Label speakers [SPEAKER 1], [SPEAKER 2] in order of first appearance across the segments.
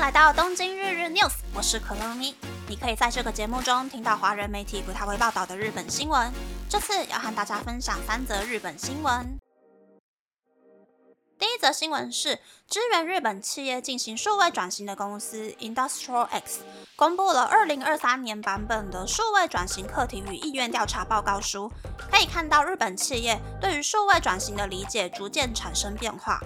[SPEAKER 1] 迎来到东京日日 news，我是可乐咪。你可以在这个节目中听到华人媒体不太会报道的日本新闻。这次要和大家分享三则日本新闻。第一则新闻是，支援日本企业进行数位转型的公司 Industrial X 公布了二零二三年版本的数位转型课题与意愿调查报告书。可以看到，日本企业对于数位转型的理解逐渐产生变化。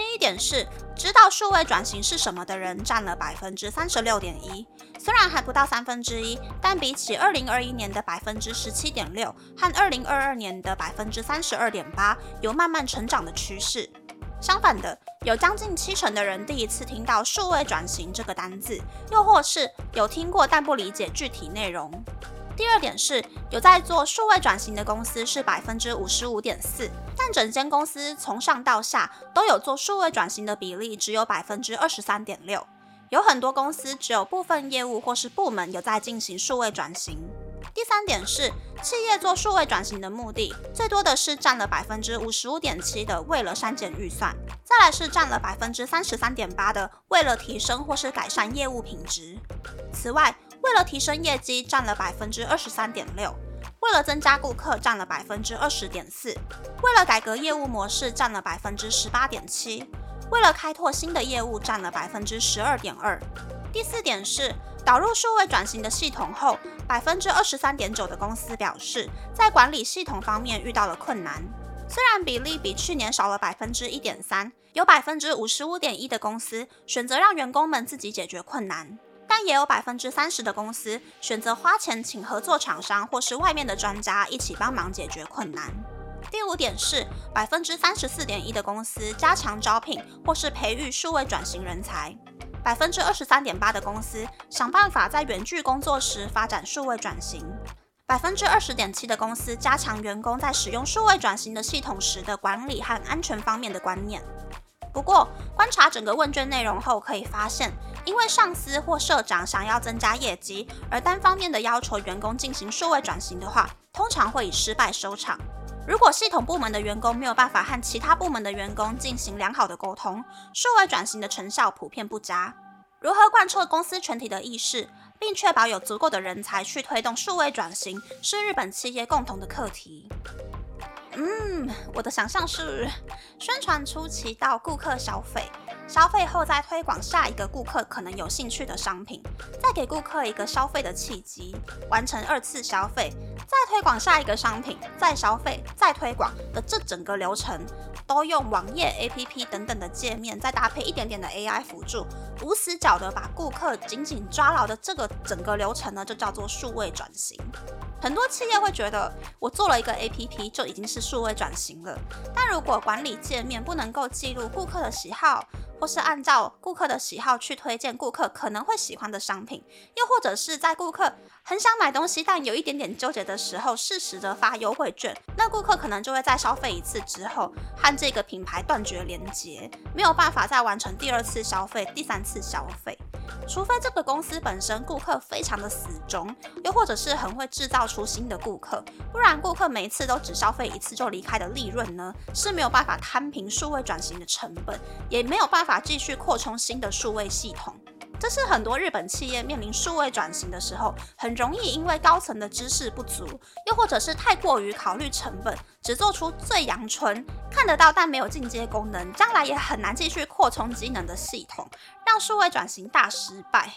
[SPEAKER 1] 第一点是，知道数位转型是什么的人占了百分之三十六点一，虽然还不到三分之一，但比起二零二一年的百分之十七点六和二零二二年的百分之三十二点八，有慢慢成长的趋势。相反的，有将近七成的人第一次听到“数位转型”这个单字，又或是有听过但不理解具体内容。第二点是，有在做数位转型的公司是百分之五十五点四，但整间公司从上到下都有做数位转型的比例只有百分之二十三点六。有很多公司只有部分业务或是部门有在进行数位转型。第三点是，企业做数位转型的目的最多的是占了百分之五十五点七的，为了删减预算；再来是占了百分之三十三点八的，为了提升或是改善业务品质。此外，为了提升业绩占了百分之二十三点六，为了增加顾客占了百分之二十点四，为了改革业务模式占了百分之十八点七，为了开拓新的业务占了百分之十二点二。第四点是。导入数位转型的系统后，百分之二十三点九的公司表示，在管理系统方面遇到了困难。虽然比例比去年少了百分之一点三，有百分之五十五点一的公司选择让员工们自己解决困难，但也有百分之三十的公司选择花钱请合作厂商或是外面的专家一起帮忙解决困难。第五点是，百分之三十四点一的公司加强招聘或是培育数位转型人才。百分之二十三点八的公司想办法在远距工作时发展数位转型，百分之二十点七的公司加强员工在使用数位转型的系统时的管理和安全方面的观念。不过，观察整个问卷内容后可以发现，因为上司或社长想要增加业绩而单方面的要求员工进行数位转型的话，通常会以失败收场。如果系统部门的员工没有办法和其他部门的员工进行良好的沟通，数位转型的成效普遍不佳。如何贯彻公司全体的意识，并确保有足够的人才去推动数位转型，是日本企业共同的课题。嗯，我的想象是，宣传初期到顾客消费，消费后再推广下一个顾客可能有兴趣的商品，再给顾客一个消费的契机，完成二次消费。再推广下一个商品，再消费，再推广的这整个流程，都用网页、APP 等等的界面，再搭配一点点的 AI 辅助，无死角的把顾客紧紧抓牢的这个整个流程呢，就叫做数位转型。很多企业会觉得，我做了一个 APP 就已经是数位转型了。但如果管理界面不能够记录顾客的喜好，或是按照顾客的喜好去推荐顾客可能会喜欢的商品，又或者是在顾客很想买东西但有一点点纠结的时候，适时的发优惠券，那顾客可能就会在消费一次之后和这个品牌断绝连接，没有办法再完成第二次消费、第三次消费。除非这个公司本身顾客非常的死忠，又或者是很会制造出新的顾客，不然顾客每次都只消费一次就离开的利润呢，是没有办法摊平数位转型的成本，也没有办法继续扩充新的数位系统。这是很多日本企业面临数位转型的时候，很容易因为高层的知识不足，又或者是太过于考虑成本，只做出最阳春、看得到但没有进阶功能，将来也很难继续扩充机能的系统，让数位转型大失败。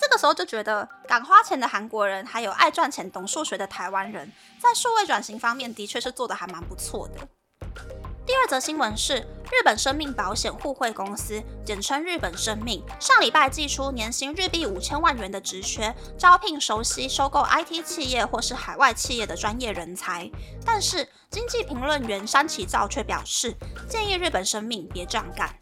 [SPEAKER 1] 这个时候就觉得，敢花钱的韩国人，还有爱赚钱、懂数学的台湾人，在数位转型方面的确是做得还蛮不错的。第二则新闻是，日本生命保险互惠公司，简称日本生命，上礼拜寄出年薪日币五千万元的职缺，招聘熟悉收购 IT 企业或是海外企业的专业人才。但是，经济评论员山崎照却表示，建议日本生命别这样干。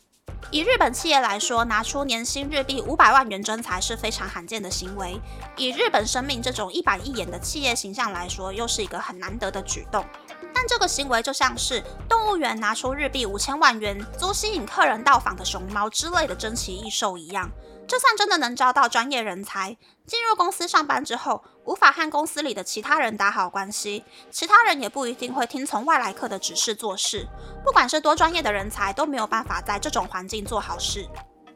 [SPEAKER 1] 以日本企业来说，拿出年薪日币五百万元征才是非常罕见的行为；以日本生命这种一板一眼的企业形象来说，又是一个很难得的举动。但这个行为就像是动物园拿出日币五千万元租吸引客人到访的熊猫之类的珍奇异兽一样。就算真的能招到专业人才，进入公司上班之后，无法和公司里的其他人打好关系，其他人也不一定会听从外来客的指示做事。不管是多专业的人才，都没有办法在这种环境做好事。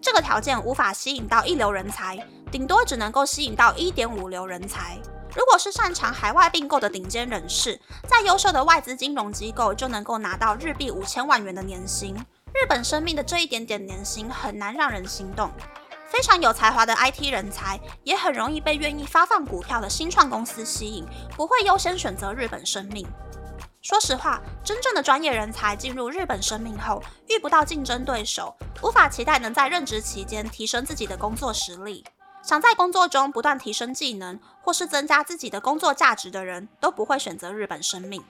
[SPEAKER 1] 这个条件无法吸引到一流人才，顶多只能够吸引到一点五流人才。如果是擅长海外并购的顶尖人士，在优秀的外资金融机构就能够拿到日币五千万元的年薪。日本生命的这一点点年薪很难让人心动。非常有才华的 IT 人才也很容易被愿意发放股票的新创公司吸引，不会优先选择日本生命。说实话，真正的专业人才进入日本生命后，遇不到竞争对手，无法期待能在任职期间提升自己的工作实力。想在工作中不断提升技能，或是增加自己的工作价值的人，都不会选择日本生命。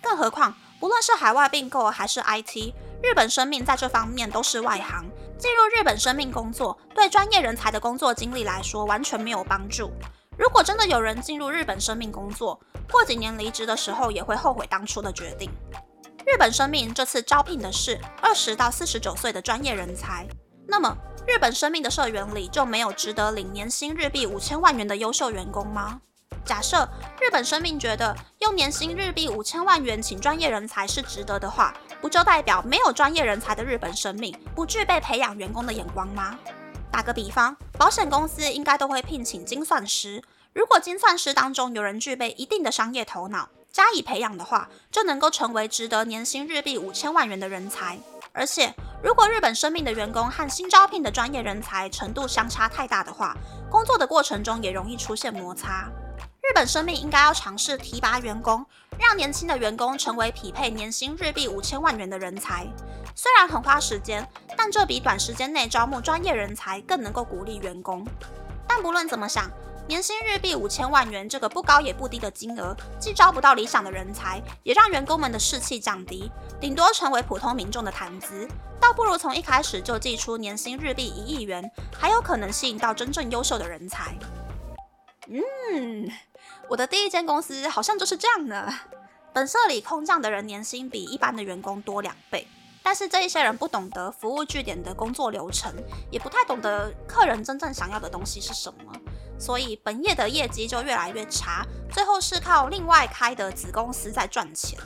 [SPEAKER 1] 更何况，不论是海外并购还是 IT，日本生命在这方面都是外行。进入日本生命工作，对专业人才的工作经历来说完全没有帮助。如果真的有人进入日本生命工作，过几年离职的时候也会后悔当初的决定。日本生命这次招聘的是二十到四十九岁的专业人才，那么日本生命的社员里就没有值得领年薪日币五千万元的优秀员工吗？假设日本生命觉得用年薪日币五千万元请专业人才是值得的话。不就代表没有专业人才的日本生命不具备培养员工的眼光吗？打个比方，保险公司应该都会聘请精算师。如果精算师当中有人具备一定的商业头脑，加以培养的话，就能够成为值得年薪日币五千万元的人才。而且，如果日本生命的员工和新招聘的专业人才程度相差太大的话，工作的过程中也容易出现摩擦。日本生命应该要尝试提拔员工，让年轻的员工成为匹配年薪日币五千万元的人才。虽然很花时间，但这比短时间内招募专业人才更能够鼓励员工。但不论怎么想，年薪日币五千万元这个不高也不低的金额，既招不到理想的人才，也让员工们的士气降低，顶多成为普通民众的谈资。倒不如从一开始就寄出年薪日币一亿元，还有可能吸引到真正优秀的人才。嗯。我的第一间公司好像就是这样的。本社里空降的人年薪比一般的员工多两倍，但是这一些人不懂得服务据点的工作流程，也不太懂得客人真正想要的东西是什么，所以本业的业绩就越来越差。最后是靠另外开的子公司在赚钱，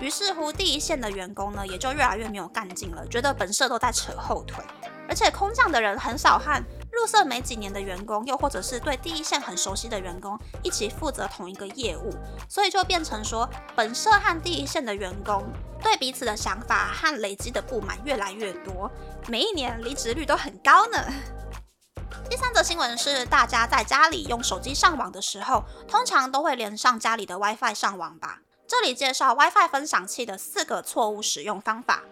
[SPEAKER 1] 于是乎第一线的员工呢也就越来越没有干劲了，觉得本社都在扯后腿，而且空降的人很少和。入社没几年的员工，又或者是对第一线很熟悉的员工，一起负责同一个业务，所以就变成说，本社和第一线的员工对彼此的想法和累积的不满越来越多，每一年离职率都很高呢。第三则新闻是，大家在家里用手机上网的时候，通常都会连上家里的 WiFi 上网吧？这里介绍 WiFi 分享器的四个错误使用方法。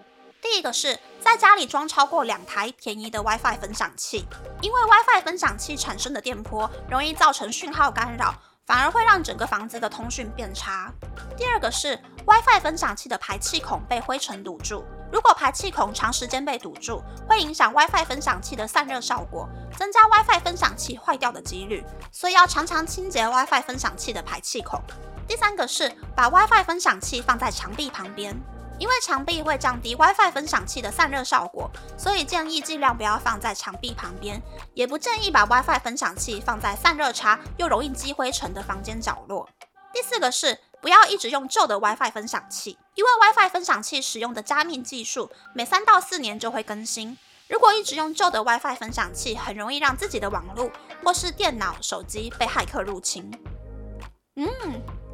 [SPEAKER 1] 第一个是在家里装超过两台便宜的 WiFi 分享器，因为 WiFi 分享器产生的电波容易造成讯号干扰，反而会让整个房子的通讯变差。第二个是 WiFi 分享器的排气孔被灰尘堵住，如果排气孔长时间被堵住，会影响 WiFi 分享器的散热效果，增加 WiFi 分享器坏掉的几率，所以要常常清洁 WiFi 分享器的排气孔。第三个是把 WiFi 分享器放在墙壁旁边。因为墙壁会降低 WiFi 分享器的散热效果，所以建议尽量不要放在墙壁旁边，也不建议把 WiFi 分享器放在散热差又容易积灰尘的房间角落。第四个是不要一直用旧的 WiFi 分享器，因为 WiFi 分享器使用的加密技术每三到四年就会更新，如果一直用旧的 WiFi 分享器，很容易让自己的网络或是电脑、手机被骇客入侵。嗯，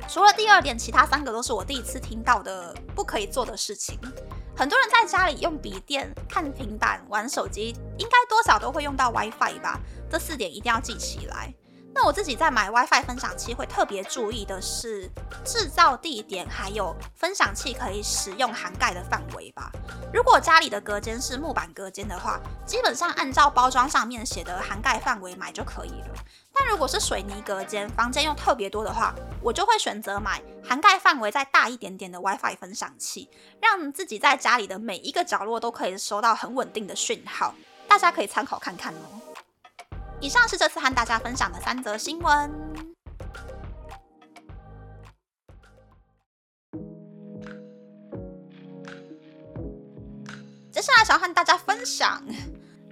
[SPEAKER 1] 除了第二点，其他三个都是我第一次听到的不可以做的事情。很多人在家里用笔电、看平板、玩手机，应该多少都会用到 WiFi 吧？这四点一定要记起来。那我自己在买 WiFi 分享器会特别注意的是制造地点，还有分享器可以使用涵盖的范围吧。如果家里的隔间是木板隔间的话，基本上按照包装上面写的涵盖范围买就可以了。但如果是水泥隔间，房间又特别多的话，我就会选择买涵盖范围再大一点点的 WiFi 分享器，让自己在家里的每一个角落都可以收到很稳定的讯号。大家可以参考看看哦。以上是这次和大家分享的三则新闻。接下来想要和大家分享，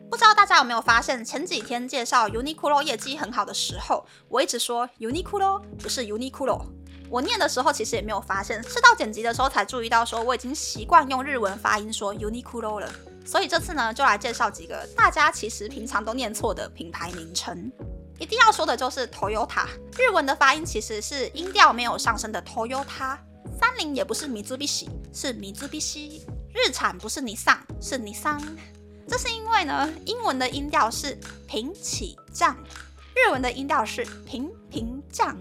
[SPEAKER 1] 不知道大家有没有发现，前几天介绍 Uniqlo 业绩很好的时候，我一直说 Uniqlo 不是 Uniqlo。我念的时候其实也没有发现，是到剪辑的时候才注意到，说我已经习惯用日文发音说 Uniqlo 了。所以这次呢，就来介绍几个大家其实平常都念错的品牌名称。一定要说的就是 Toyota，日文的发音其实是音调没有上升的 Toyota。三菱也不是 Mitsubishi，，是 Mitsubishi。日产不是尼桑，是尼桑。这是因为呢，英文的音调是平起降，日文的音调是平平降。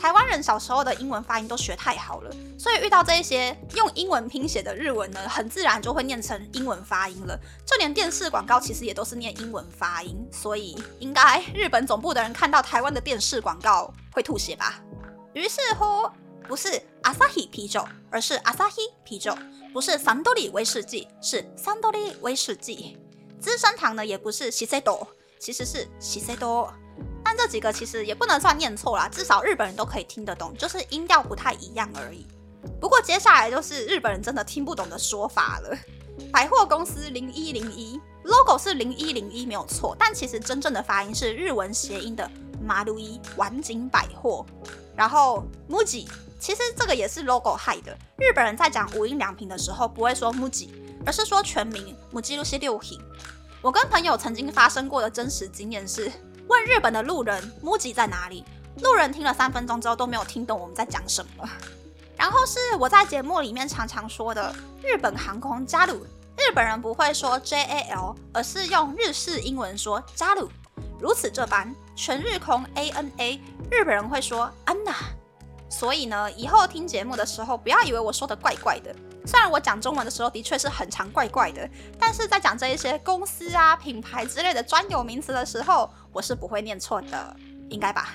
[SPEAKER 1] 台湾人小时候的英文发音都学太好了，所以遇到这一些用英文拼写的日文呢，很自然就会念成英文发音了。就连电视广告其实也都是念英文发音，所以应该日本总部的人看到台湾的电视广告会吐血吧？于是乎，不是 Asahi 啤酒，而是 Asahi 啤酒；不是 Sandori 威士忌，是 Sandori 威士忌。资生堂呢，也不是 Shiseido，其实是 Shiseido。但这几个其实也不能算念错啦，至少日本人都可以听得懂，就是音调不太一样而已。不过接下来就是日本人真的听不懂的说法了。百货公司零一零一 logo 是零一零一没有错，但其实真正的发音是日文谐音的马路一晚景百货。然后 MUJI 其实这个也是 logo 害的。日本人在讲无印良品的时候不会说 MUJI，而是说全名 MUJI 六品。我跟朋友曾经发生过的真实经验是。问日本的路人 MUJI 在哪里？路人听了三分钟之后都没有听懂我们在讲什么。然后是我在节目里面常常说的日本航空 JAL，，日本人不会说 JAL，而是用日式英文说 JAL。如此这般，全日空 ANA，日本人会说安娜。所以呢，以后听节目的时候，不要以为我说的怪怪的。虽然我讲中文的时候的确是很常怪怪的，但是在讲这一些公司啊、品牌之类的专有名词的时候，我是不会念错的，应该吧？